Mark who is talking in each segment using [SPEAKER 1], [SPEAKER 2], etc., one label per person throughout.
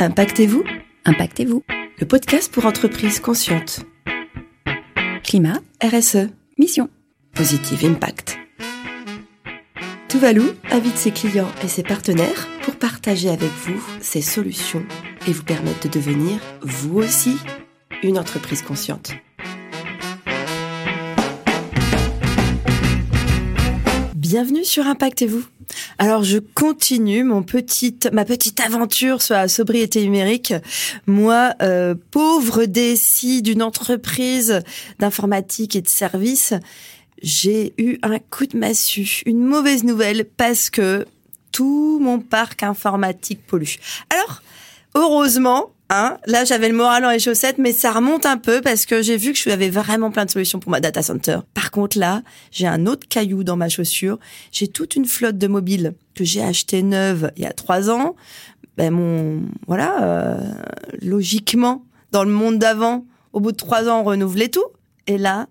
[SPEAKER 1] Impactez-vous
[SPEAKER 2] Impactez-vous.
[SPEAKER 1] Le podcast pour entreprises conscientes.
[SPEAKER 2] Climat,
[SPEAKER 1] RSE.
[SPEAKER 2] mission.
[SPEAKER 1] Positive Impact. Tuvalu invite ses clients et ses partenaires pour partager avec vous ses solutions et vous permettre de devenir, vous aussi, une entreprise consciente. Bienvenue sur Impactez-vous. Alors je continue mon petite, ma petite aventure sur la sobriété numérique. Moi, euh, pauvre DSI d'une entreprise d'informatique et de services, j'ai eu un coup de massue, une mauvaise nouvelle parce que tout mon parc informatique pollue. Alors, heureusement, Hein là, j'avais le moral dans les chaussettes, mais ça remonte un peu parce que j'ai vu que je avais vraiment plein de solutions pour ma data center. Par contre, là, j'ai un autre caillou dans ma chaussure. J'ai toute une flotte de mobiles que j'ai acheté neuve il y a trois ans. Ben mon, voilà, euh, logiquement, dans le monde d'avant, au bout de trois ans, on renouvelait tout. Et là,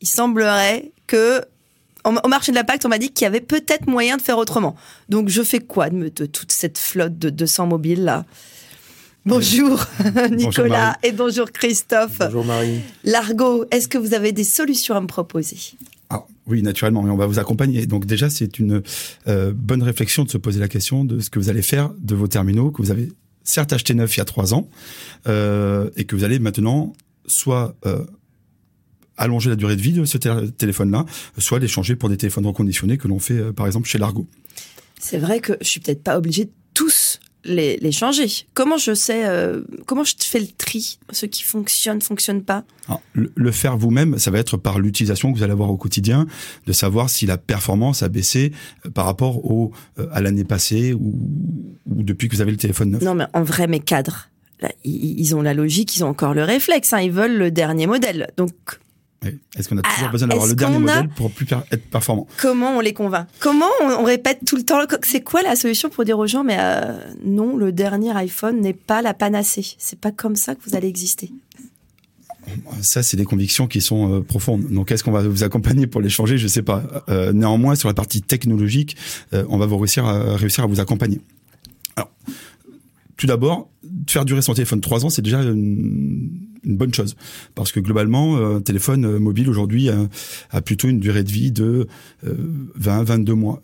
[SPEAKER 1] il semblerait que au marché de la Pacte, on m'a dit qu'il y avait peut-être moyen de faire autrement. Donc, je fais quoi de, de toute cette flotte de 200 mobiles là? Bonjour Nicolas et bonjour Christophe.
[SPEAKER 3] Bonjour Marie.
[SPEAKER 1] Largo, est-ce que vous avez des solutions à me proposer?
[SPEAKER 3] Ah, Oui, naturellement, mais on va vous accompagner. Donc déjà, c'est une euh, bonne réflexion de se poser la question de ce que vous allez faire de vos terminaux que vous avez certes acheté neuf il y a trois ans euh, et que vous allez maintenant soit euh, allonger la durée de vie de ce téléphone-là, soit l'échanger pour des téléphones reconditionnés que l'on fait par exemple chez Largo.
[SPEAKER 1] C'est vrai que je suis peut-être pas obligée de tous les, les changer. Comment je sais, euh, comment je fais le tri, ce qui fonctionne, fonctionne pas
[SPEAKER 3] le, faire vous-même, ça va être par l'utilisation que vous allez avoir au quotidien, de savoir si la performance a baissé euh, par rapport au euh, à l'année passée ou, ou, depuis que vous avez le téléphone neuf.
[SPEAKER 1] Non, mais en vrai, mes cadres, ils ont la logique, ils ont encore le réflexe, hein, ils veulent le dernier modèle. Donc
[SPEAKER 3] est-ce qu'on a toujours besoin d'avoir le dernier modèle pour plus être performant?
[SPEAKER 1] Comment on les convainc? Comment on, répète tout le temps C'est quoi la solution pour dire aux gens mais euh, non, le dernier iPhone n'est pas la panacée? C'est pas comme ça que vous allez exister?
[SPEAKER 3] Ça, c'est des convictions qui sont euh, profondes. Donc, est-ce qu'on va vous accompagner pour les changer? Je sais pas. Euh, néanmoins, sur la partie technologique, on va vous réussir à, réussir à vous accompagner. Alors, tout d'abord, faire durer son téléphone trois ans, c'est déjà une, bonne chose. Parce que globalement, un téléphone euh, mobile aujourd'hui a, plutôt une durée de vie de 20, euh, 22 mois.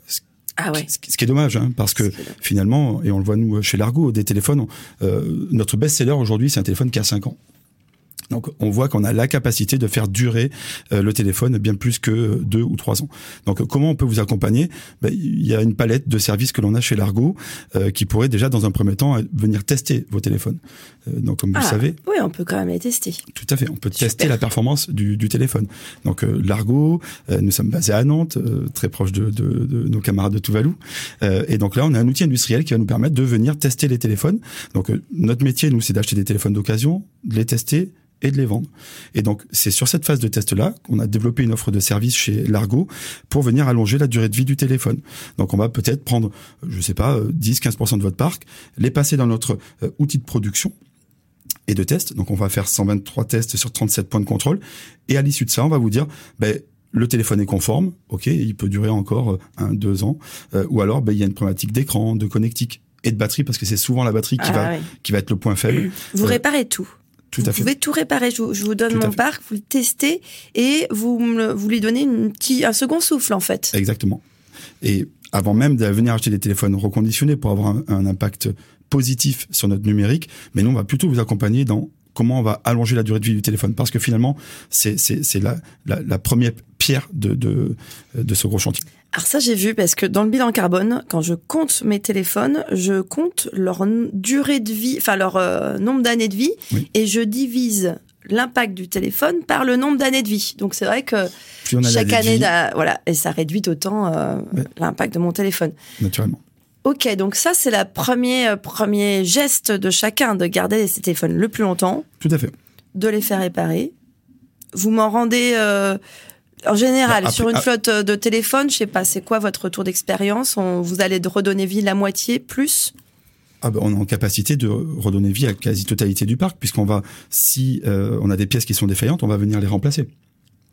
[SPEAKER 1] Ah ouais.
[SPEAKER 3] Ce, qui est dommage, hein, parce que finalement, et on le voit nous chez Largo, des téléphones, euh, notre best-seller aujourd'hui, c'est un téléphone qui a 5 ans. Donc on voit qu'on a la capacité de faire durer euh, le téléphone bien plus que deux ou trois ans. Donc comment on peut vous accompagner? Ben, Il y a une palette de services que l'on a chez Largo euh, qui pourrait déjà dans un premier temps venir tester vos téléphones. Euh, donc comme vous le ah, savez,
[SPEAKER 1] oui, on peut quand même les tester.
[SPEAKER 3] Tout à fait, on peut tester la performance du, du téléphone. Donc Largo, nous sommes basés à Nantes, très proche de, de, de, nos camarades de Tuvalu, et donc là on a un outil industriel qui va nous permettre de venir tester les téléphones. Donc notre métier nous c'est d'acheter des téléphones d'occasion, de les tester et de les vendre. Et donc, c'est sur cette phase de test-là qu'on a développé une offre de service chez Largo pour venir allonger la durée de vie du téléphone. Donc, on va peut-être prendre, je sais pas, 10-15% de votre parc, les passer dans notre euh, outil de production et de test. Donc, on va faire 123 tests sur 37 points de contrôle. Et à l'issue de ça, on va vous dire, ben, le téléphone est conforme, ok, il peut durer encore euh, un, deux ans, euh, ou alors ben, il y a une problématique d'écran, de connectique et de batterie parce que c'est souvent la batterie qui ah va qui va être le point faible.
[SPEAKER 1] Vous réparez tout
[SPEAKER 3] vous
[SPEAKER 1] pouvez tout réparer. Je, vous donne mon parc, vous le testez et vous, vous lui donnez une petit, un second souffle en fait.
[SPEAKER 3] Exactement. Et avant même de venir acheter des téléphones reconditionnés pour avoir un, impact positif sur notre numérique, mais nous on va plutôt vous accompagner dans comment on va allonger la durée de vie du téléphone parce que finalement c'est c'est la, la, la première pierre de, de de ce gros chantier.
[SPEAKER 1] Alors ça j'ai vu parce que dans le bilan carbone, quand je compte mes téléphones, je compte leur durée de vie, enfin leur euh, nombre d'années de vie, et je divise l'impact du téléphone par le nombre d'années de vie. Donc c'est vrai que chaque année, voilà, et ça réduit autant euh, l'impact de mon téléphone.
[SPEAKER 3] Naturellement.
[SPEAKER 1] Ok, donc ça c'est la premier euh, premier geste de chacun de garder ses téléphones le plus longtemps.
[SPEAKER 3] Tout à fait.
[SPEAKER 1] De les faire réparer. Vous m'en rendez en général, bah, sur une flotte euh, de téléphone, je sais pas, c'est quoi votre retour d'expérience Vous allez redonner vie la moitié, plus?
[SPEAKER 3] Ah ben, on est en capacité de redonner vie à la quasi-totalité du parc, puisqu'on va, si euh, on a des pièces qui sont défaillantes, on va venir les remplacer.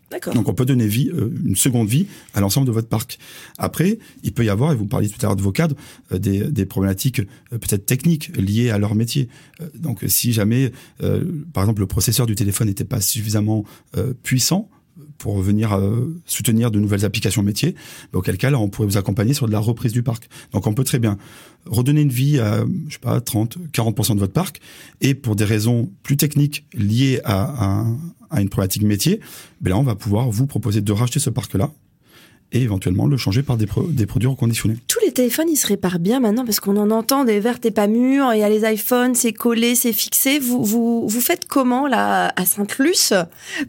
[SPEAKER 1] D'accord.
[SPEAKER 3] Donc on peut donner vie, euh, une seconde vie à l'ensemble de votre parc. Après, il peut y avoir, et vous parliez tout à l'heure de vos cadres, euh, des, des problématiques peut-être techniques liées à leur métier. Donc si jamais, par exemple, le processeur du téléphone n'était pas suffisamment puissant, pour venir euh, soutenir de nouvelles applications métiers, auquel cas là on pourrait vous accompagner sur de la reprise du parc. Donc on peut très bien redonner une vie à je sais pas 30 40% de votre parc et pour des raisons plus techniques liées à, à, à une problématique métier, ben là on va pouvoir vous proposer de racheter ce parc là et éventuellement le changer par des, pro- des produits reconditionnés.
[SPEAKER 1] Tous les téléphones, ils se réparent bien maintenant parce qu'on en entend des vertes et pas mûres. Il y a les iPhones, c'est collé, c'est fixé. Vous, vous, vous faites comment là à Sainte-Luce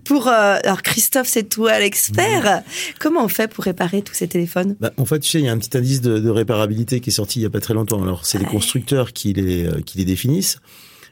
[SPEAKER 1] pour euh, alors Christophe, c'est toi l'expert. Comment on fait pour réparer tous ces téléphones?
[SPEAKER 4] Bah, en fait, tu sais, il y a un petit indice de, de réparabilité qui est sorti il y a pas très longtemps. Alors, c'est les constructeurs qui les euh, qui les définissent.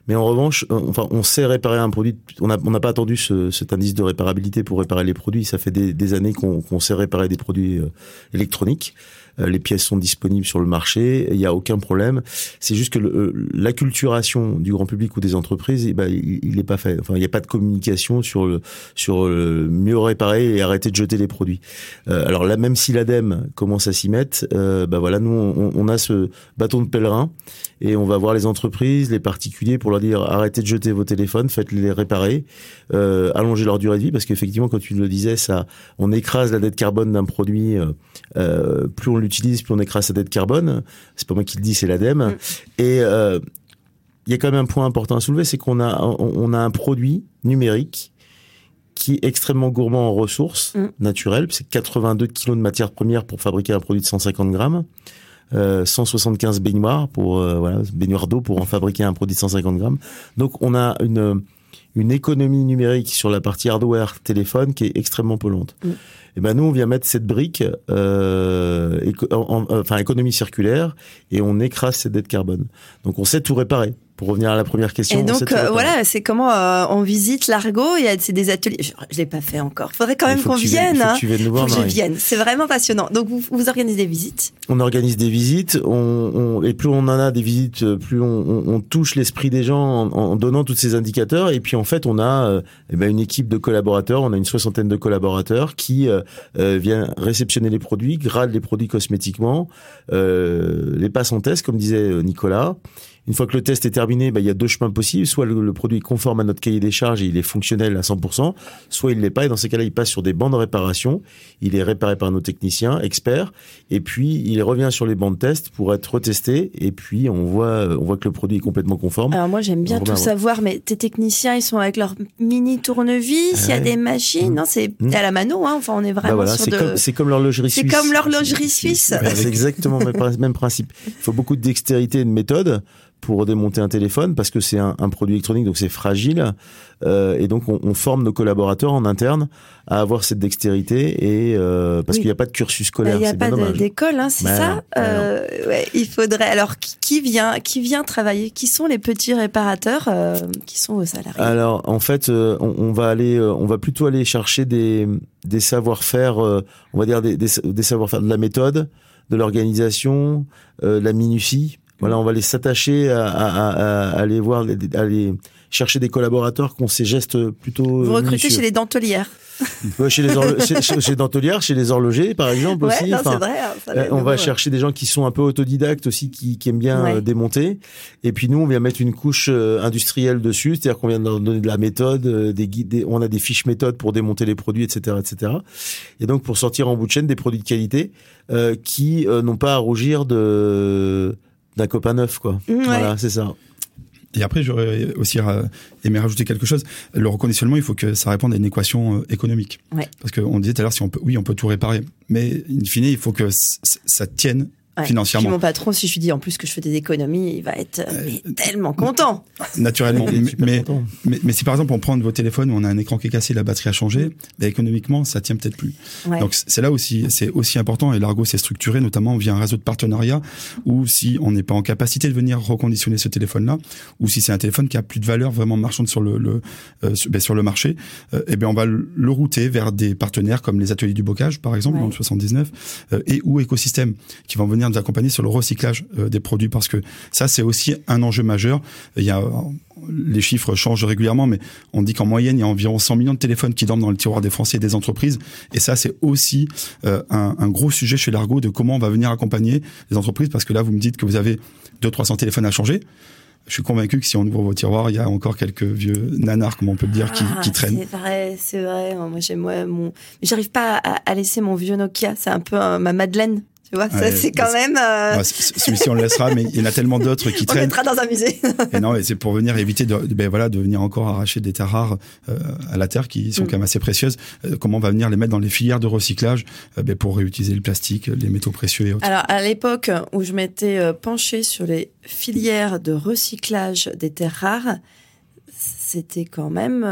[SPEAKER 4] Mais en revanche, euh, enfin, on sait réparer un produit. On n'a on pas attendu ce, cet indice de réparabilité pour réparer les produits. Ça fait des, années qu'on qu'on sait réparer des produits euh, électroniques. Euh, les pièces sont disponibles sur le marché. Il n'y a aucun problème. C'est juste que euh, l'acculturation du grand public ou des entreprises, eh ben, il n'est pas fait. Enfin, il n'y a pas de communication sur le sur le mieux réparer et arrêter de jeter les produits. Euh, alors là, même si l'ADEME commence à s'y mettre, euh, bah voilà, nous on, on a ce bâton de pèlerin et on va voir les entreprises, les particuliers pour leur dire arrêtez de jeter vos téléphones, faites-les réparer, euh, allongez leur durée de vie parce qu'effectivement, quand tu le disais, ça, on écrase la dette carbone d'un produit. Euh, euh, plus on l'utilise, plus on écrase sa dette carbone. C'est pas moi qui le dis, c'est l'ADEME.
[SPEAKER 1] Mm.
[SPEAKER 4] Et euh, il y a quand même un point important à soulever, c'est qu'on a on, on a un produit numérique qui est extrêmement gourmand en ressources
[SPEAKER 1] Mm.
[SPEAKER 4] naturelles. C'est 82 kilos de matières premières pour fabriquer un produit de 150 grammes. Euh, 175 baignoires pour euh, voilà baignoires d'eau pour en fabriquer un produit de 150 grammes. Donc on a une une économie numérique sur la partie hardware téléphone qui est extrêmement polluante.
[SPEAKER 1] Mm.
[SPEAKER 4] Et ben nous on vient mettre cette brique, euh, éco- en- en- enfin économie circulaire, et on écrase cette dette carbone. Donc on sait tout réparer. Pour revenir à la première question.
[SPEAKER 1] Et donc euh, voilà, c'est comment euh, on visite l'Argo. Il y a c'est des ateliers. Je, je l'ai pas fait encore. Faudrait quand même qu'on vienne.
[SPEAKER 4] il faut que
[SPEAKER 1] hein.
[SPEAKER 4] tu viennes nous
[SPEAKER 1] Faut
[SPEAKER 4] voir,
[SPEAKER 1] que je vienne. C'est vraiment passionnant. Donc vous, vous organisez des visites.
[SPEAKER 4] on organise des visites, on, on- et plus on en a des visites, plus on, on- on touche l'esprit des gens en, en donnant tous ces indicateurs. Et puis en fait, on a euh, eh ben, une équipe de collaborateurs, on a une soixantaine de collaborateurs qui euh, euh, viennent réceptionner les produits, gradent les produits cosmétiquement, euh, les passent en test, comme disait Nicolas. Une fois que le test est terminé, ben, il y a deux chemins possibles. Soit le, le produit est conforme à notre cahier des charges et il est fonctionnel à 100%, soit il l'est pas. Et dans ces cas-là, il passe sur des bancs de réparation. Il est réparé par nos techniciens experts. Et puis, il revient sur les bancs de test pour être retesté. Et puis, on voit, on voit que le produit est complètement conforme.
[SPEAKER 1] Alors moi j'aime bien
[SPEAKER 4] On
[SPEAKER 1] tout savoir, mais tes techniciens ils sont avec leur mini tournevis. Il y a des machines. Non, c'est
[SPEAKER 4] Mm.
[SPEAKER 1] à la mano. Hein. Enfin, on est
[SPEAKER 4] Bah
[SPEAKER 1] vraiment
[SPEAKER 4] voilà,
[SPEAKER 1] sur
[SPEAKER 4] c'est
[SPEAKER 1] de.
[SPEAKER 4] comme, c'est comme l'horlogerie
[SPEAKER 1] C'est
[SPEAKER 4] suisse.
[SPEAKER 1] comme l'horlogerie suisse.
[SPEAKER 4] C'est exactement le même principe. Il faut beaucoup de dextérité et de méthode pour démonter un téléphone parce que c'est un, un produit électronique donc c'est fragile Euh, et donc on, on forme nos collaborateurs en interne à avoir cette dextérité et euh, parce
[SPEAKER 1] Oui.
[SPEAKER 4] qu'il n'y a pas de cursus scolaire
[SPEAKER 1] Il n'y a pas d'école, hein, c'est
[SPEAKER 4] Bah
[SPEAKER 1] ça.
[SPEAKER 4] bah
[SPEAKER 1] Euh, ouais, il faudrait. Alors qui, qui vient, qui vient travailler? Qui sont les petits réparateurs qui sont aux salariés?
[SPEAKER 4] Alors en fait, on, on va aller, on va plutôt aller chercher des, des savoir-faire, on va dire des, des, des savoir-faire de la méthode, de l'organisation, de la minutie. Voilà, on va aller s'attacher à, à, à, à aller voir, à aller chercher des collaborateurs qui ont ces gestes plutôt.
[SPEAKER 1] Vous recrutez chez les dentelières.
[SPEAKER 4] Ouais, chez les chez, chez, chez Dentelières, chez les horlogers par exemple
[SPEAKER 1] Ouais,
[SPEAKER 4] aussi.
[SPEAKER 1] non,
[SPEAKER 4] Enfin,
[SPEAKER 1] vrai. hein,
[SPEAKER 4] euh, on va chercher des gens qui sont un peu autodidactes aussi, qui, qui aiment bien euh, démonter. Et puis nous, on vient mettre une couche euh, industrielle dessus, c'est-à-dire qu'on vient de leur donner de la méthode, des guides, des- on a des fiches méthodes pour démonter les produits, etc., etc. Et donc pour sortir en bout de chaîne des produits de qualité euh, qui euh, n'ont pas à rougir de d'un copain neuf, quoi.
[SPEAKER 1] Ouais.
[SPEAKER 4] Voilà, c'est ça.
[SPEAKER 3] Et après, j'aurais aussi euh, aimé rajouter quelque chose. Le reconditionnement, il faut que ça réponde à une équation euh, économique.
[SPEAKER 1] Ouais.
[SPEAKER 3] Parce qu'on disait tout à l'heure, si on peut, oui, on peut tout réparer, mais in fine, il faut que ça tienne
[SPEAKER 1] Ouais. Puis
[SPEAKER 3] financièrement,
[SPEAKER 1] mon patron, si je lui dis en plus que je fais des économies, il va être euh, mais tellement content.
[SPEAKER 3] naturellement. Mais, mais,
[SPEAKER 4] content.
[SPEAKER 3] mais, mais si par exemple on prend de vos téléphones où on a un écran qui est cassé, la batterie a changé, économiquement, ça tient peut-être plus.
[SPEAKER 1] Ouais.
[SPEAKER 3] Donc c'est là aussi, c'est aussi important et l'Argo s'est structuré notamment via un réseau de partenariats où si on n'est pas en capacité de venir reconditionner ce téléphone-là, ou si c'est un téléphone qui a plus de valeur vraiment marchande sur le, le euh, sur, ben, sur le marché, euh, eh bien on va le le router vers des partenaires comme les ateliers du bocage par exemple
[SPEAKER 1] Ouais.
[SPEAKER 3] dans le 79 euh, et ou écosystème qui vont venir venir nous accompagner sur le recyclage euh, des produits parce que ça c'est aussi un enjeu majeur. Il y a les chiffres changent régulièrement, mais on dit qu'en moyenne il y a environ 100 millions de téléphones qui dorment dans le tiroir des Français et des entreprises. Et ça c'est aussi euh, un, un, gros sujet chez Largo de comment on va venir accompagner les entreprises parce que là vous me dites que vous avez 200-300 téléphones à changer je suis convaincu que si on ouvre vos tiroirs, il y a encore quelques vieux nanars, comme on peut le dire, qui,
[SPEAKER 1] Ah,
[SPEAKER 3] qui traînent.
[SPEAKER 1] C'est vrai, c'est vrai. Moi, j'aime moi, mon. J'arrive pas à, à laisser mon vieux Nokia. C'est un peu euh, ma Madeleine. Tu vois,
[SPEAKER 3] Ouais,
[SPEAKER 1] c'est quand même. euh,
[SPEAKER 3] Celui-ci on le laissera, mais il y en a tellement d'autres qui
[SPEAKER 1] on
[SPEAKER 3] traînent.
[SPEAKER 1] mettra dans un musée.
[SPEAKER 3] Et non, c'est pour venir éviter de, ben voilà, de venir encore arracher des terres rares euh, à la terre qui sont
[SPEAKER 1] Mm.
[SPEAKER 3] quand même assez précieuses. Euh, comment on va venir les mettre dans les filières de recyclage ben, pour réutiliser le plastique, les métaux précieux et autres?
[SPEAKER 1] Alors, à l'époque où je m'étais penchée sur les filières de recyclage des terres rares, c'était quand même,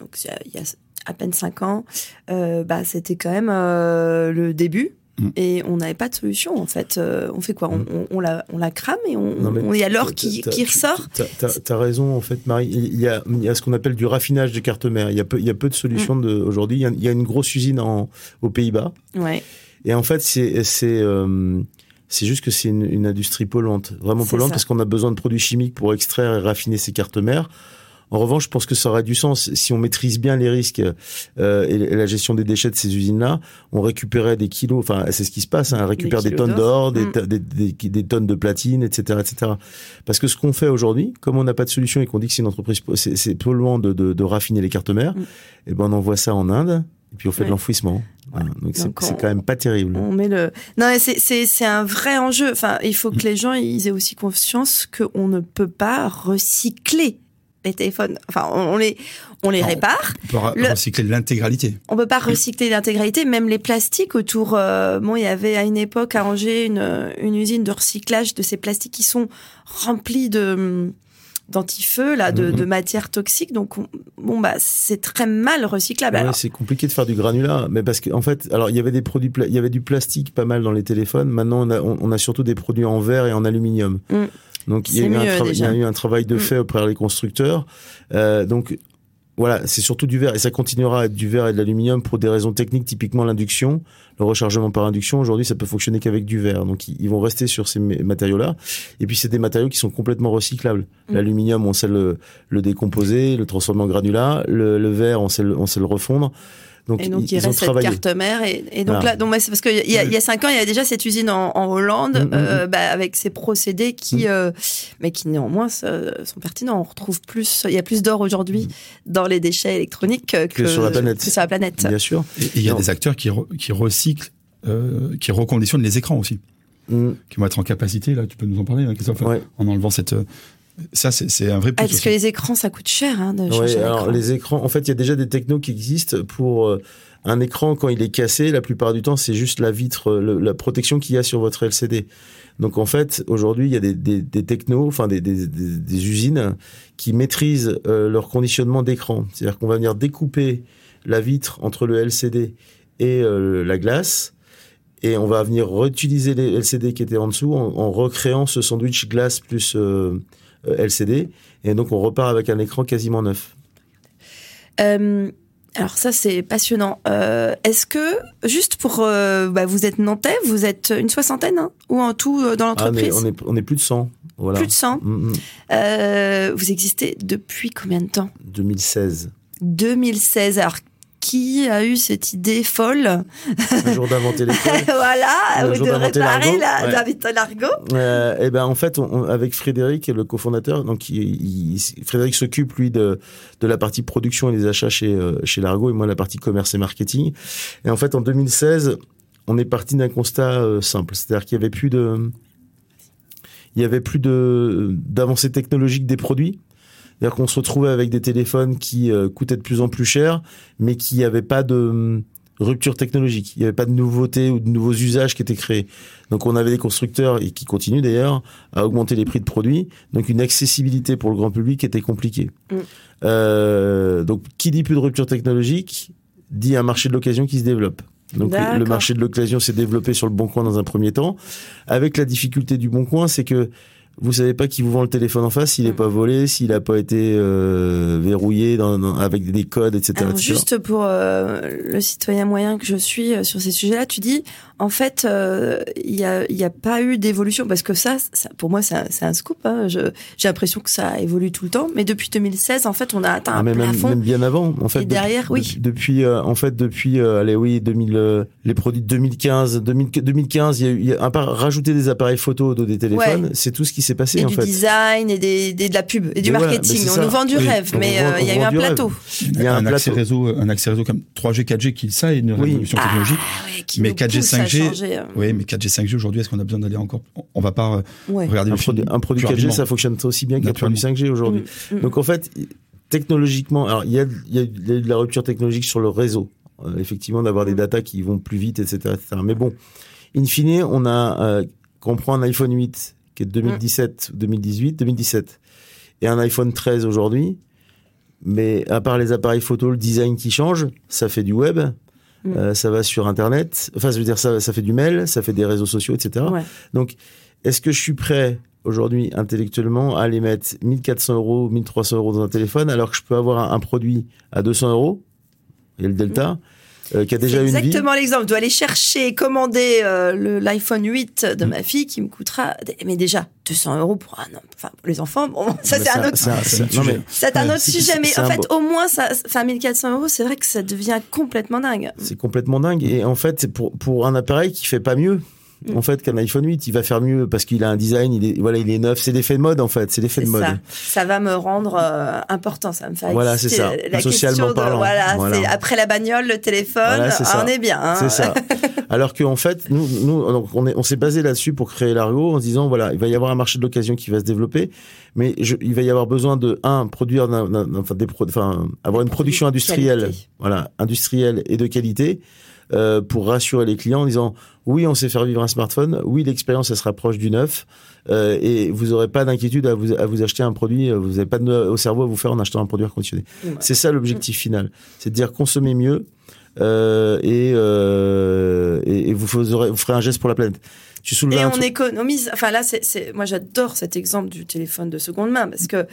[SPEAKER 1] donc il y a- il y, a à peine cinq ans, bah, c'était quand même le début.
[SPEAKER 3] Mm.
[SPEAKER 1] Et on n'avait pas de solution en fait. Euh, on fait quoi? On,
[SPEAKER 4] Mm.
[SPEAKER 1] on, on la, on la crame et on, il y a l'or qui, qui
[SPEAKER 4] tu-
[SPEAKER 1] ressort.
[SPEAKER 4] T'as- t'as raison en fait, Marie. Il y a, il y a ce qu'on appelle du raffinage de cartes mères. Il y a peu, il y a peu de solutions de, aujourd'hui. Il y, a, il y a une grosse usine en, aux Pays-Bas.
[SPEAKER 1] Ouais.
[SPEAKER 4] Et en fait, c'est, c'est, euh, c'est juste que c'est une, une industrie polluante, vraiment polluante,
[SPEAKER 1] ça.
[SPEAKER 4] parce qu'on a besoin de produits chimiques pour extraire et raffiner ces cartes mères. En revanche, je pense que ça aurait du sens si on maîtrise bien les risques euh, et la gestion des déchets de ces usines-là. On récupérait des kilos, enfin c'est ce qui se passe. Hein, on récupère des, tonnes
[SPEAKER 1] d'or.
[SPEAKER 4] des,
[SPEAKER 1] Mm.
[SPEAKER 4] des, des- des tonnes de platine, etc., etc. Parce que ce qu'on fait aujourd'hui, comme on n'a pas de solution et qu'on dit que c'est une entreprise, c'est, polluant de, de, de raffiner les cartes mères,
[SPEAKER 1] Mm.
[SPEAKER 4] et ben on envoie ça en Inde et puis on fait
[SPEAKER 1] Ouais.
[SPEAKER 4] de l'enfouissement. Voilà. Donc c'est, quand même pas terrible.
[SPEAKER 1] On met le. Non, mais c'est c'est c'est un vrai enjeu. Enfin, il faut que
[SPEAKER 3] Mm.
[SPEAKER 1] les gens ils aient aussi conscience qu'on ne peut pas recycler les téléphones. Enfin, on, les on les
[SPEAKER 3] Non.
[SPEAKER 1] répare.
[SPEAKER 3] On peut recycler l'intégralité.
[SPEAKER 1] On peut pas recycler l'intégralité. Même les plastiques autour. euh, bon, il y avait à une époque à Angers une une usine de recyclage de ces plastiques qui sont remplis de d'antifeu là, de,
[SPEAKER 4] Mhm.
[SPEAKER 1] de matières toxiques. Donc, on- bon bah c'est très mal recyclable.
[SPEAKER 4] Ouais, c'est compliqué de faire du granulat, mais parce qu'en en fait, alors il y avait des produits, il y avait du plastique pas mal dans les téléphones. Maintenant, on a, on, on a surtout des produits en verre et en aluminium.
[SPEAKER 1] Mm.
[SPEAKER 4] Donc il y, a eu un
[SPEAKER 1] mieux,
[SPEAKER 4] il y a eu un travail de
[SPEAKER 1] Mm.
[SPEAKER 4] fait auprès des constructeurs. Euh, donc voilà, c'est surtout du verre et ça continuera à être du verre et de l'aluminium pour des raisons techniques, typiquement l'induction, le rechargement par induction. Aujourd'hui, ça peut fonctionner qu'avec du verre. Donc ils vont rester sur ces matériaux-là. Et puis c'est des matériaux qui sont complètement recyclables.
[SPEAKER 1] Mm.
[SPEAKER 4] L'aluminium, on sait le, le décomposer, le transformer en granulat. Le, le verre, on sait le, on sait le refondre. Donc,
[SPEAKER 1] Et donc,
[SPEAKER 4] ils,
[SPEAKER 1] il
[SPEAKER 4] ils ont
[SPEAKER 1] reste cette
[SPEAKER 4] travaillé.
[SPEAKER 1] carte mère. Et, et donc
[SPEAKER 4] Voilà.
[SPEAKER 1] là, donc, c'est parce qu'il y, a- il y a cinq ans, il y avait déjà cette usine en, en Hollande,
[SPEAKER 4] Mm, mm,
[SPEAKER 1] euh, bah, avec ces procédés qui,
[SPEAKER 4] Mm.
[SPEAKER 1] euh, mais qui néanmoins euh, sont pertinents. On retrouve plus, il y a plus d'or aujourd'hui dans les déchets électroniques que,
[SPEAKER 4] Mm. Que sur la planète.
[SPEAKER 1] que sur la planète.
[SPEAKER 4] Bien sûr.
[SPEAKER 3] Et il y a
[SPEAKER 4] Non.
[SPEAKER 3] des acteurs qui, re- qui recyclent, euh, qui reconditionnent les écrans aussi,
[SPEAKER 4] Mm.
[SPEAKER 3] qui vont être en capacité. Là, tu peux nous en parler, hein, Christophe,
[SPEAKER 4] Ouais.
[SPEAKER 3] en enlevant cette. Ça, c'est un vrai
[SPEAKER 1] Ah, parce que les écrans, ça coûte cher hein, de
[SPEAKER 4] Ouais,
[SPEAKER 1] changer un
[SPEAKER 4] alors
[SPEAKER 1] écran.
[SPEAKER 4] les écrans, en fait, il y a déjà des technos qui existent pour euh, un écran quand il est cassé. La plupart du temps, c'est juste la vitre, le- la protection qu'il y a sur votre LCD. Donc en fait, aujourd'hui, il y a des, des, des technos, enfin des, des, des, des usines qui maîtrisent euh, leur conditionnement d'écran. C'est-à-dire qu'on va venir découper la vitre entre le LCD et euh, la glace. Et on va venir réutiliser les LCD qui étaient en dessous en, en recréant ce sandwich glace plus euh, LCD. Et donc on repart avec un écran quasiment neuf.
[SPEAKER 1] Euh, alors ça, c'est passionnant. Euh, Est-ce que, juste pour... euh, bah, vous êtes nantais, vous êtes une soixantaine, hein, ou en tout euh, dans
[SPEAKER 4] Ah,
[SPEAKER 1] l'entreprise?
[SPEAKER 4] on est, on est plus de 100. Voilà.
[SPEAKER 1] Plus de 100
[SPEAKER 4] Mm, mm.
[SPEAKER 1] Euh, Vous existez depuis combien de temps?
[SPEAKER 4] 2016.
[SPEAKER 1] 2016. Alors, qui a eu cette idée folle
[SPEAKER 4] Un jour d'inventer l'école.
[SPEAKER 1] Voilà,
[SPEAKER 4] Le
[SPEAKER 1] ou de réparer
[SPEAKER 4] l'argot,
[SPEAKER 1] la,
[SPEAKER 4] ouais.
[SPEAKER 1] l'argot
[SPEAKER 4] Euh, et ben en fait, on- on- avec Frédéric, le cofondateur, donc il, il- Frédéric s'occupe lui de de la partie production et des achats chez euh, chez Largo et moi la partie commerce et marketing. Et en fait, en 2016, on est parti d'un constat euh, simple, c'est-à-dire qu'il y avait plus de il y avait plus de d'avancée technologique des produits. C'est-à-dire qu'on se retrouvait avec des téléphones qui euh, coûtaient de plus en plus cher, mais qui n'avaient pas de hum, rupture technologique. Il n'y avait pas de nouveautés ou de nouveaux usages qui étaient créés. Donc on avait des constructeurs, et qui continuent d'ailleurs, à augmenter les prix de produits. Donc une accessibilité pour le grand public était compliquée.
[SPEAKER 1] Mm.
[SPEAKER 4] Euh, donc qui dit plus de rupture technologique, dit un marché de l'occasion qui se développe. Donc le- marché de l'occasion s'est développé sur le Bon Coin dans un premier temps. Avec la difficulté du Bon Coin, c'est que vous savez pas qui vous vend le téléphone en face, s'il est
[SPEAKER 1] Mm.
[SPEAKER 4] pas volé, s'il a pas été euh, verrouillé dans, dans- avec des codes, etc.
[SPEAKER 1] Alors,
[SPEAKER 4] etc.
[SPEAKER 1] juste pour euh, le citoyen moyen que je suis euh, sur ces sujets-là, tu dis, en fait, euh, il y a, y a pas eu d'évolution parce que ça, ça pour moi, c'est un, un scoop. Hein. J'ai l'impression que ça évolue tout le temps, mais depuis 2016, en fait, on a atteint
[SPEAKER 4] Ah,
[SPEAKER 1] un
[SPEAKER 4] mais même,
[SPEAKER 1] plafond.
[SPEAKER 4] même bien avant, en fait.
[SPEAKER 1] Et derrière,
[SPEAKER 4] de-
[SPEAKER 1] oui.
[SPEAKER 4] de- depuis, euh, en fait, depuis, euh, allez, oui, 2000, euh, les produits de 2015, 2000 2015, il y a eu, y a, à part rajouter des appareils photo au dos des téléphones,
[SPEAKER 1] Ouais.
[SPEAKER 4] c'est tout ce qui s'est passé,
[SPEAKER 1] et
[SPEAKER 4] en
[SPEAKER 1] du
[SPEAKER 4] fait.
[SPEAKER 1] design et des, des- de la pub et du marketing. on
[SPEAKER 4] ça.
[SPEAKER 1] nous vend du
[SPEAKER 3] Oui,
[SPEAKER 1] rêve,
[SPEAKER 4] on
[SPEAKER 1] mais euh, il y a eu un plateau.
[SPEAKER 4] Il y a un
[SPEAKER 3] un, accès réseau, un accès réseau comme 3G, 4G qui ça est une
[SPEAKER 4] Oui.
[SPEAKER 3] révolution technologique.
[SPEAKER 1] Ah ouais,
[SPEAKER 3] Mais
[SPEAKER 1] nous
[SPEAKER 3] 4G,
[SPEAKER 1] pousse à
[SPEAKER 3] 5G,
[SPEAKER 1] changer, euh.
[SPEAKER 3] Oui, mais 4G, 5G aujourd'hui, est-ce qu'on a besoin d'aller encore On va pas euh,
[SPEAKER 1] Ouais.
[SPEAKER 3] regarder
[SPEAKER 4] Un
[SPEAKER 3] le film
[SPEAKER 4] produit, un produit
[SPEAKER 3] plus
[SPEAKER 4] 4G,
[SPEAKER 3] rapidement.
[SPEAKER 4] ça fonctionne aussi bien qu'un produit 5G aujourd'hui.
[SPEAKER 1] Mm, mm.
[SPEAKER 4] Donc en fait, technologiquement, alors il y a, y a de la rupture technologique sur le réseau, Euh, effectivement, d'avoir des
[SPEAKER 1] Mm.
[SPEAKER 4] datas qui vont plus vite, etc., etc. Mais bon, in fine, on a, euh, quand on prend un iPhone 8 qui est de 2017, 2018, 2017, et un iPhone 13 aujourd'hui, mais à part les appareils photo, le design qui change, ça fait du web.
[SPEAKER 1] Mm.
[SPEAKER 4] euh, ça va sur Internet. Enfin, je veux dire, ça, ça fait du mail, ça fait des réseaux sociaux, etc.
[SPEAKER 1] Ouais.
[SPEAKER 4] Donc, est-ce que je suis prêt aujourd'hui intellectuellement à aller mettre 1400 euros, 1300 euros dans un téléphone alors que je peux avoir un, un produit à 200 euros? Il y a le Delta euh, qui a déjà
[SPEAKER 1] C'est
[SPEAKER 4] une vie.
[SPEAKER 1] exactement l'exemple. Je dois aller chercher, commander euh, le- l'iPhone 8
[SPEAKER 4] Mm.
[SPEAKER 1] de ma fille qui me coûtera, mais déjà 200 euros pour un, enfin pour les enfants. Bon, ça c'est un autre.
[SPEAKER 4] c'est un-
[SPEAKER 1] autre sujet, mais en fait,
[SPEAKER 4] beau-
[SPEAKER 1] au moins, ça, enfin, 1400 euros, c'est vrai que ça devient complètement dingue.
[SPEAKER 4] c'est complètement dingue. Et en fait, c'est pour, pour un appareil qui fait pas mieux. En fait, qu'un iPhone 8, il va faire mieux parce qu'il a un design, il est, voilà, il est neuf. C'est l'effet de mode, en fait. C'est l'effet de mode.
[SPEAKER 1] ça. Ça va me rendre euh, important, ça me fait
[SPEAKER 4] Voilà, c'est ça.
[SPEAKER 1] La
[SPEAKER 4] Socialement
[SPEAKER 1] de,
[SPEAKER 4] parlant.
[SPEAKER 1] voilà,
[SPEAKER 4] Voilà.
[SPEAKER 1] c'est après la bagnole, le téléphone,
[SPEAKER 4] Voilà, c'est ça.
[SPEAKER 1] on est bien. hein.
[SPEAKER 4] C'est ça. Alors qu'en fait, nous, nous donc on, est, on s'est basé là-dessus pour créer l'Argo en se disant voilà, il va y avoir un marché de l'occasion qui va se développer, mais je, il va y avoir besoin de un produire, des pro- enfin, avoir une production industrielle,
[SPEAKER 1] qualité.
[SPEAKER 4] voilà, industrielle et de qualité. Euh, pour rassurer les clients en disant oui on sait faire vivre un smartphone oui l'expérience elle se rapproche du neuf euh, et vous aurez pas d'inquiétude à vous, à vous acheter un produit vous n'avez pas de nœud au cerveau à vous faire en achetant un produit reconditionné
[SPEAKER 1] Ouais.
[SPEAKER 4] c'est ça l'objectif final c'est de dire consommer mieux euh, et, euh, et, et vous, ferez, vous ferez un geste pour la planète. Tu
[SPEAKER 1] Et on économise. Enfin là, c'est, moi j'adore cet exemple du téléphone de seconde main parce que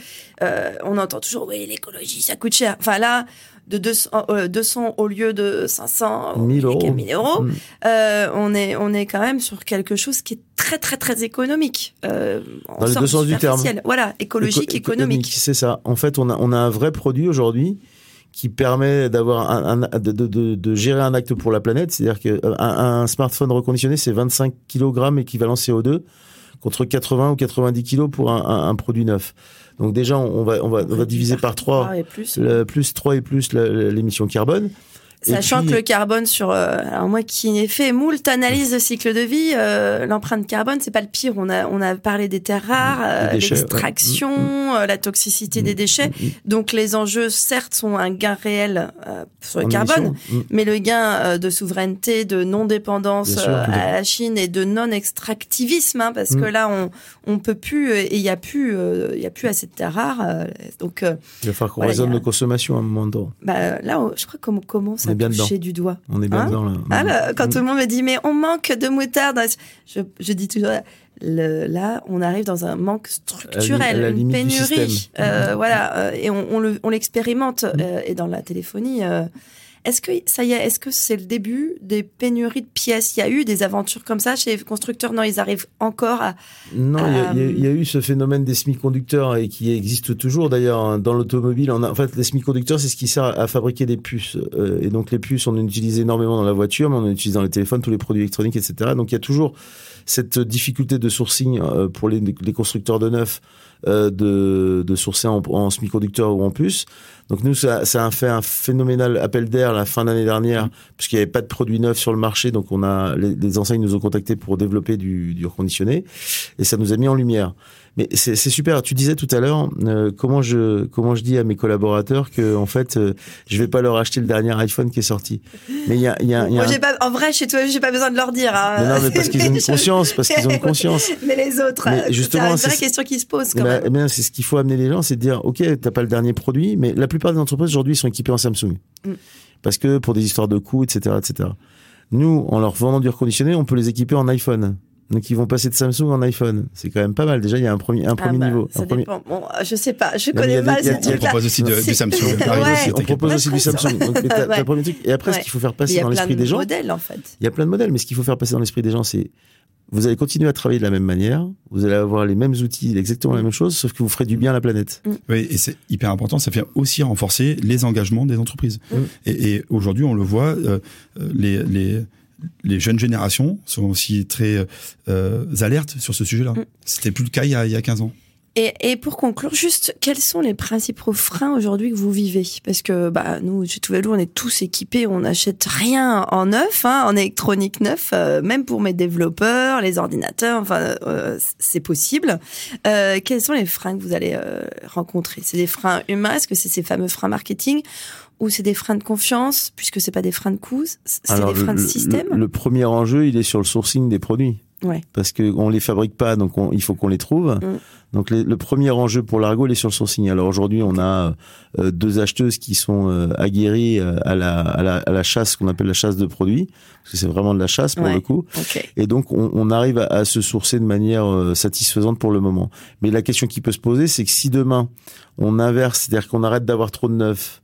[SPEAKER 1] on entend toujours oui l'écologie ça coûte cher. Enfin là, de 200, euh, 200 au lieu de 500 ou
[SPEAKER 4] 1000 euros.
[SPEAKER 1] 1000 euros,
[SPEAKER 4] Mm.
[SPEAKER 1] euh, on est on est quand même sur quelque chose qui est très très très économique. Euh,
[SPEAKER 4] Dans deux sens du terme.
[SPEAKER 1] Voilà, écologique,
[SPEAKER 4] Éco-
[SPEAKER 1] économique.
[SPEAKER 4] C'est ça. En fait, on a, on a un vrai produit aujourd'hui qui permet d'avoir un, un- de, de, de, de gérer un acte pour la planète. C'est-à-dire qu'un un smartphone reconditionné, c'est 25 kg équivalent CO2 contre 80 ou 90 kg pour un, un, un produit neuf. Donc déjà, on va, on va, on va diviser par 3,
[SPEAKER 1] Ah, et plus.
[SPEAKER 4] plus 3 et plus l'émission carbone.
[SPEAKER 1] Sachant
[SPEAKER 4] puis-
[SPEAKER 1] que le carbone sur, euh, alors moi qui ai fait moult analyses de cycle de vie, euh, l'empreinte carbone c'est pas le pire. On a on a parlé des terres rares, euh,
[SPEAKER 4] déchets, ouais.
[SPEAKER 1] l'extraction, euh, la toxicité des déchets.
[SPEAKER 4] Mm, mm,
[SPEAKER 1] Donc les enjeux certes sont un gain réel euh, sur le
[SPEAKER 4] en
[SPEAKER 1] carbone,
[SPEAKER 4] émission. Mm.
[SPEAKER 1] mais le gain euh, de souveraineté, de non dépendance
[SPEAKER 4] sûr, à
[SPEAKER 1] à la Chine et de non extractivisme, hein, parce
[SPEAKER 4] Mm.
[SPEAKER 1] que là on on peut plus et il y a plus euh, il y a plus assez de terres rares. euh, donc euh,
[SPEAKER 4] Il va falloir qu'on
[SPEAKER 1] Voilà,
[SPEAKER 4] raisonne
[SPEAKER 1] a-
[SPEAKER 4] nos consommations à un moment donné.
[SPEAKER 1] bah, là je crois qu'on commence
[SPEAKER 4] On est bien
[SPEAKER 1] toucher du doigt.
[SPEAKER 4] On est bien
[SPEAKER 1] Hein
[SPEAKER 4] dedans là.
[SPEAKER 1] Ah, là, quand
[SPEAKER 4] Mm.
[SPEAKER 1] tout le monde me dit mais on manque de moutarde, je, je dis toujours le- là on arrive dans un manque structurel,
[SPEAKER 4] la
[SPEAKER 1] une pénurie, euh, voilà, euh, et on, on le- on l'expérimente
[SPEAKER 4] Mm.
[SPEAKER 1] euh, et dans la téléphonie. Est-ce que ça y est, est-ce que c'est le début des pénuries de pièces? Il y a eu des aventures comme ça chez les constructeurs? Non, ils arrivent encore à.
[SPEAKER 4] Non, il y a- y,
[SPEAKER 1] Euh,
[SPEAKER 4] il y a eu ce phénomène des semi-conducteurs et qui existe toujours d'ailleurs hein, dans l'automobile. En fait, les semi-conducteurs, c'est ce qui sert à fabriquer des puces. Euh, et donc les puces, on en utilise énormément dans la voiture, mais on en utilise dans les téléphones, tous les produits électroniques, etc. Donc il y a toujours cette difficulté de sourcing euh, pour les, les constructeurs de neuf euh, de, de sourcer en, en semi-conducteur ou en puce. Donc nous, ça, ça a fait un phénoménal appel d'air la fin d'année dernière, puisqu'il n'y avait pas de produits neufs sur le marché. Donc on a les, les enseignes nous ont contactés pour développer du, du reconditionné, et ça nous a mis en lumière. Mais c'est super. Tu disais tout à l'heure euh, comment je comment je dis à mes collaborateurs que en fait euh, je vais pas leur acheter le dernier iPhone qui est sorti. Mais il y a, y a, y a
[SPEAKER 1] Moi,
[SPEAKER 4] un-
[SPEAKER 1] pas, en vrai, chez toi, j'ai pas besoin de leur dire. hein.
[SPEAKER 4] Mais non, mais parce qu'ils ont une conscience, parce qu'ils ont une conscience.
[SPEAKER 1] mais les autres,
[SPEAKER 4] Mais
[SPEAKER 1] euh,
[SPEAKER 4] justement,
[SPEAKER 1] c'est une vraie question qui se pose quand
[SPEAKER 4] ben,
[SPEAKER 1] même.
[SPEAKER 4] c'est ce qu'il faut amener les gens, c'est de dire, ok, t'as pas le dernier produit, mais la plupart des entreprises aujourd'hui sont équipées en Samsung,
[SPEAKER 1] Mm.
[SPEAKER 4] parce que pour des histoires de coûts, etc., etc. Nous, en leur vendant du reconditionné, on peut les équiper en iPhone. Donc ils vont passer de Samsung en iPhone. C'est quand même pas mal. Déjà, il y a un premier, un
[SPEAKER 1] Ah
[SPEAKER 4] premier
[SPEAKER 1] bah,
[SPEAKER 4] niveau.
[SPEAKER 1] Ça
[SPEAKER 4] Un premier-
[SPEAKER 1] dépend. Bon, je sais pas, je
[SPEAKER 4] mais il y
[SPEAKER 1] connais
[SPEAKER 4] a il y a- il y a-
[SPEAKER 3] On propose aussi de- du Samsung.
[SPEAKER 1] Ouais.
[SPEAKER 4] On propose
[SPEAKER 3] pas.
[SPEAKER 4] aussi du Samsung. Donc,
[SPEAKER 1] Ouais.
[SPEAKER 4] le premier truc. Et après,
[SPEAKER 1] Ouais.
[SPEAKER 4] ce qu'il faut faire
[SPEAKER 1] Il
[SPEAKER 4] passer
[SPEAKER 1] y a
[SPEAKER 4] dans
[SPEAKER 1] plein
[SPEAKER 4] l'esprit
[SPEAKER 1] de
[SPEAKER 4] des gens,
[SPEAKER 1] modèles en fait.
[SPEAKER 4] il y a plein de modèles, mais ce qu'il faut faire passer dans l'esprit des gens, c'est vous allez continuer à travailler de la même manière, vous allez avoir les mêmes outils, exactement la même chose, sauf que vous ferez du bien à la planète.
[SPEAKER 3] Oui, et c'est hyper important. Ça fait aussi renforcer les engagements des entreprises.
[SPEAKER 4] Mm.
[SPEAKER 3] Et, et aujourd'hui, on le voit, euh, euh, les, les, les jeunes générations sont aussi très euh, alertes sur ce sujet-là.
[SPEAKER 1] Mm.
[SPEAKER 3] C'était plus le cas il y a, il y a 15 ans.
[SPEAKER 1] Et, et pour conclure, juste quels sont les principaux freins aujourd'hui que vous vivez? Parce que bah nous, chez Tuvalu, on est tous équipés, on n'achète rien en neuf, hein, en électronique neuf, euh, même pour mes développeurs, les ordinateurs, enfin euh, c'est possible. Euh, quels sont les freins que vous allez euh, rencontrer? C'est des freins humains? Est-ce que c'est ces fameux freins marketing? Ou c'est des freins de confiance puisque c'est pas des freins de coûts C'est des
[SPEAKER 4] le,
[SPEAKER 1] freins de système
[SPEAKER 4] le- le premier enjeu, il est sur le sourcing des produits.
[SPEAKER 1] Ouais.
[SPEAKER 4] Parce que on les fabrique pas, donc on- il faut qu'on les trouve.
[SPEAKER 1] Mm.
[SPEAKER 4] Donc les- le premier enjeu pour l'Argo, il est sur le sourcing. Alors aujourd'hui, on a euh, deux acheteuses qui sont euh, aguerries euh, à la, à la, à la chasse, qu'on appelle la chasse de produits, parce que c'est vraiment de la chasse pour
[SPEAKER 1] Ouais.
[SPEAKER 4] le coup. Et donc, on, on arrive à, à se sourcer de manière euh, satisfaisante pour le moment. Mais la question qui peut se poser, c'est que si demain, on inverse, c'est-à-dire qu'on arrête d'avoir trop de neufs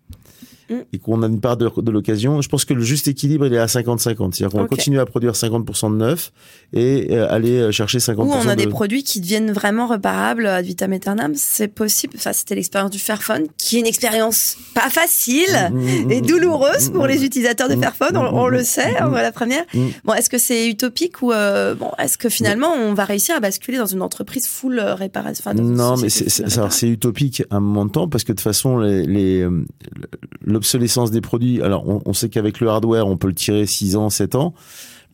[SPEAKER 1] Mm.
[SPEAKER 4] et qu'on a une part de, de l'occasion, je pense que le juste équilibre, il est à 50-50. C'est-à-dire qu'on
[SPEAKER 1] Ok.
[SPEAKER 4] va continuer à produire 50% de neufs et euh, aller euh, chercher 50%
[SPEAKER 1] Ou on a
[SPEAKER 4] de...
[SPEAKER 1] des produits qui deviennent vraiment reparables ad vitam aeternam, c'est possible. Enfin, c'était l'expérience du Fairphone, qui est une expérience pas facile
[SPEAKER 4] Mm, mm,
[SPEAKER 1] et
[SPEAKER 4] mm,
[SPEAKER 1] douloureuse pour les utilisateurs de Fairphone. On, on le sait, on voit la première. Bon, est-ce que c'est utopique ou euh, bon, est-ce que finalement on va réussir à basculer dans une entreprise full réparation enfin,
[SPEAKER 4] Non, mais c'est utopique à un moment de temps parce que de toute façon, les, les, l'obsolescence des produits. Alors, on, on sait qu'avec le hardware, on peut le tirer 6 ans, 7 ans.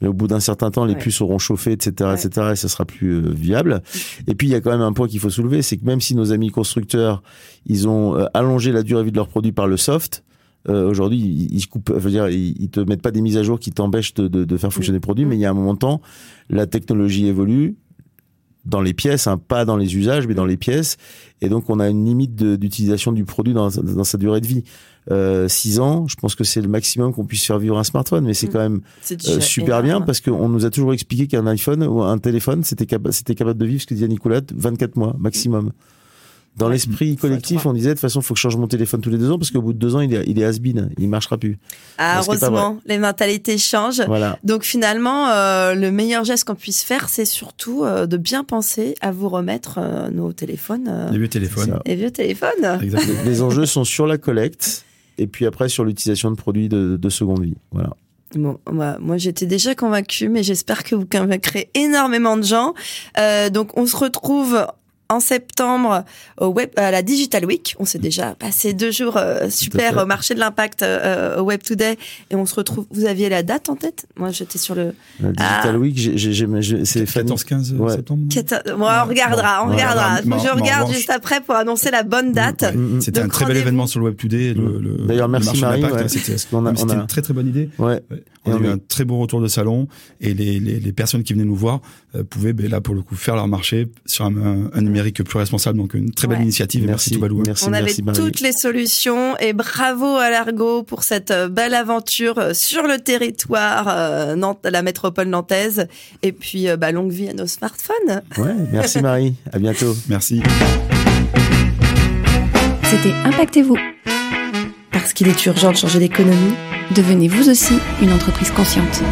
[SPEAKER 4] Mais au bout d'un certain temps, les
[SPEAKER 1] Ouais.
[SPEAKER 4] puces auront chauffé, etc.,
[SPEAKER 1] Ouais.
[SPEAKER 4] etc., et ça sera plus euh, viable. Et puis, il y a quand même un point qu'il faut soulever, c'est que même si nos amis constructeurs, ils ont euh, allongé la durée de vie de leurs produits par le soft, euh, aujourd'hui, ils, coupent, je veux dire, ils, te mettent pas des mises à jour qui t'empêchent de, de, de faire fonctionner le produit, mais il y a un moment de temps, la technologie évolue dans les pièces, hein, pas dans les usages, mais dans les pièces, et donc on a une limite d'utilisation du produit dans, dans sa durée de vie. Euh, 6 ans, je pense que c'est le maximum qu'on puisse faire vivre un smartphone, mais c'est
[SPEAKER 1] Mm.
[SPEAKER 4] quand même euh, super bien parce qu'on nous a toujours expliqué qu'un iPhone ou un téléphone, c'était capa- c'était capable de vivre, ce que disait Nicolas, 24 mois maximum. Dans
[SPEAKER 1] Ouais.
[SPEAKER 4] l'esprit collectif, on disait de toute façon, il faut que je change mon téléphone tous les deux ans parce qu'au bout de deux ans, il est, il est has-been, il marchera plus.
[SPEAKER 1] Ah, heureusement, les mentalités changent.
[SPEAKER 4] Voilà.
[SPEAKER 1] Donc finalement, euh, le meilleur geste qu'on puisse faire, c'est surtout euh, de bien penser à vous remettre euh, nos téléphones, euh,
[SPEAKER 3] Les vieux téléphones.
[SPEAKER 1] les vieux téléphones.
[SPEAKER 3] Exactement.
[SPEAKER 4] Les enjeux sont sur la collecte et puis après sur l'utilisation de produits de, de seconde vie. Voilà.
[SPEAKER 1] Bon, moi, moi j'étais déjà convaincue, mais j'espère que vous convaincrez énormément de gens. Euh, donc, on se retrouve en septembre au web à la Digital Week. On s'est déjà passé deux jours euh, super au marché de l'impact euh, au Web Today, et on se retrouve. Vous aviez la date en tête? Moi, j'étais sur le.
[SPEAKER 4] La Digital
[SPEAKER 1] Ah.
[SPEAKER 4] Week, c'est Fanny.
[SPEAKER 3] 14-15
[SPEAKER 4] Ouais.
[SPEAKER 3] septembre.
[SPEAKER 1] Bon, on regardera, on
[SPEAKER 3] Ouais,
[SPEAKER 1] regardera. je regarde juste après pour annoncer la bonne date.
[SPEAKER 3] Ouais.
[SPEAKER 4] Mm, mm.
[SPEAKER 3] C'était un très bel événement sur le Web Today. Le, le-
[SPEAKER 4] D'ailleurs,
[SPEAKER 3] le
[SPEAKER 4] merci
[SPEAKER 3] marché
[SPEAKER 4] Marie,
[SPEAKER 3] C'était
[SPEAKER 4] a- on a-
[SPEAKER 3] une très très bonne idée.
[SPEAKER 4] Ouais.
[SPEAKER 3] On a eu un très beau retour de salon et les, les, les personnes qui venaient nous voir euh, pouvaient ben, là pour le coup faire leur marché sur un, un- un numérique plus responsable. Donc une très belle
[SPEAKER 1] Ouais.
[SPEAKER 3] initiative. et Merci,
[SPEAKER 4] Merci,
[SPEAKER 3] hein.
[SPEAKER 4] merci,
[SPEAKER 1] On avait
[SPEAKER 4] merci
[SPEAKER 1] toutes les solutions et bravo à l'Argo pour cette euh, belle aventure euh, sur le territoire euh, Nantes, la métropole nantaise. Et puis, euh, bah, longue vie à nos smartphones.
[SPEAKER 4] Ouais, merci Marie. À bientôt.
[SPEAKER 3] Merci.
[SPEAKER 2] C'était Impactez-vous.
[SPEAKER 1] Parce qu'il est urgent de changer l'économie.
[SPEAKER 2] Devenez vous aussi une entreprise consciente.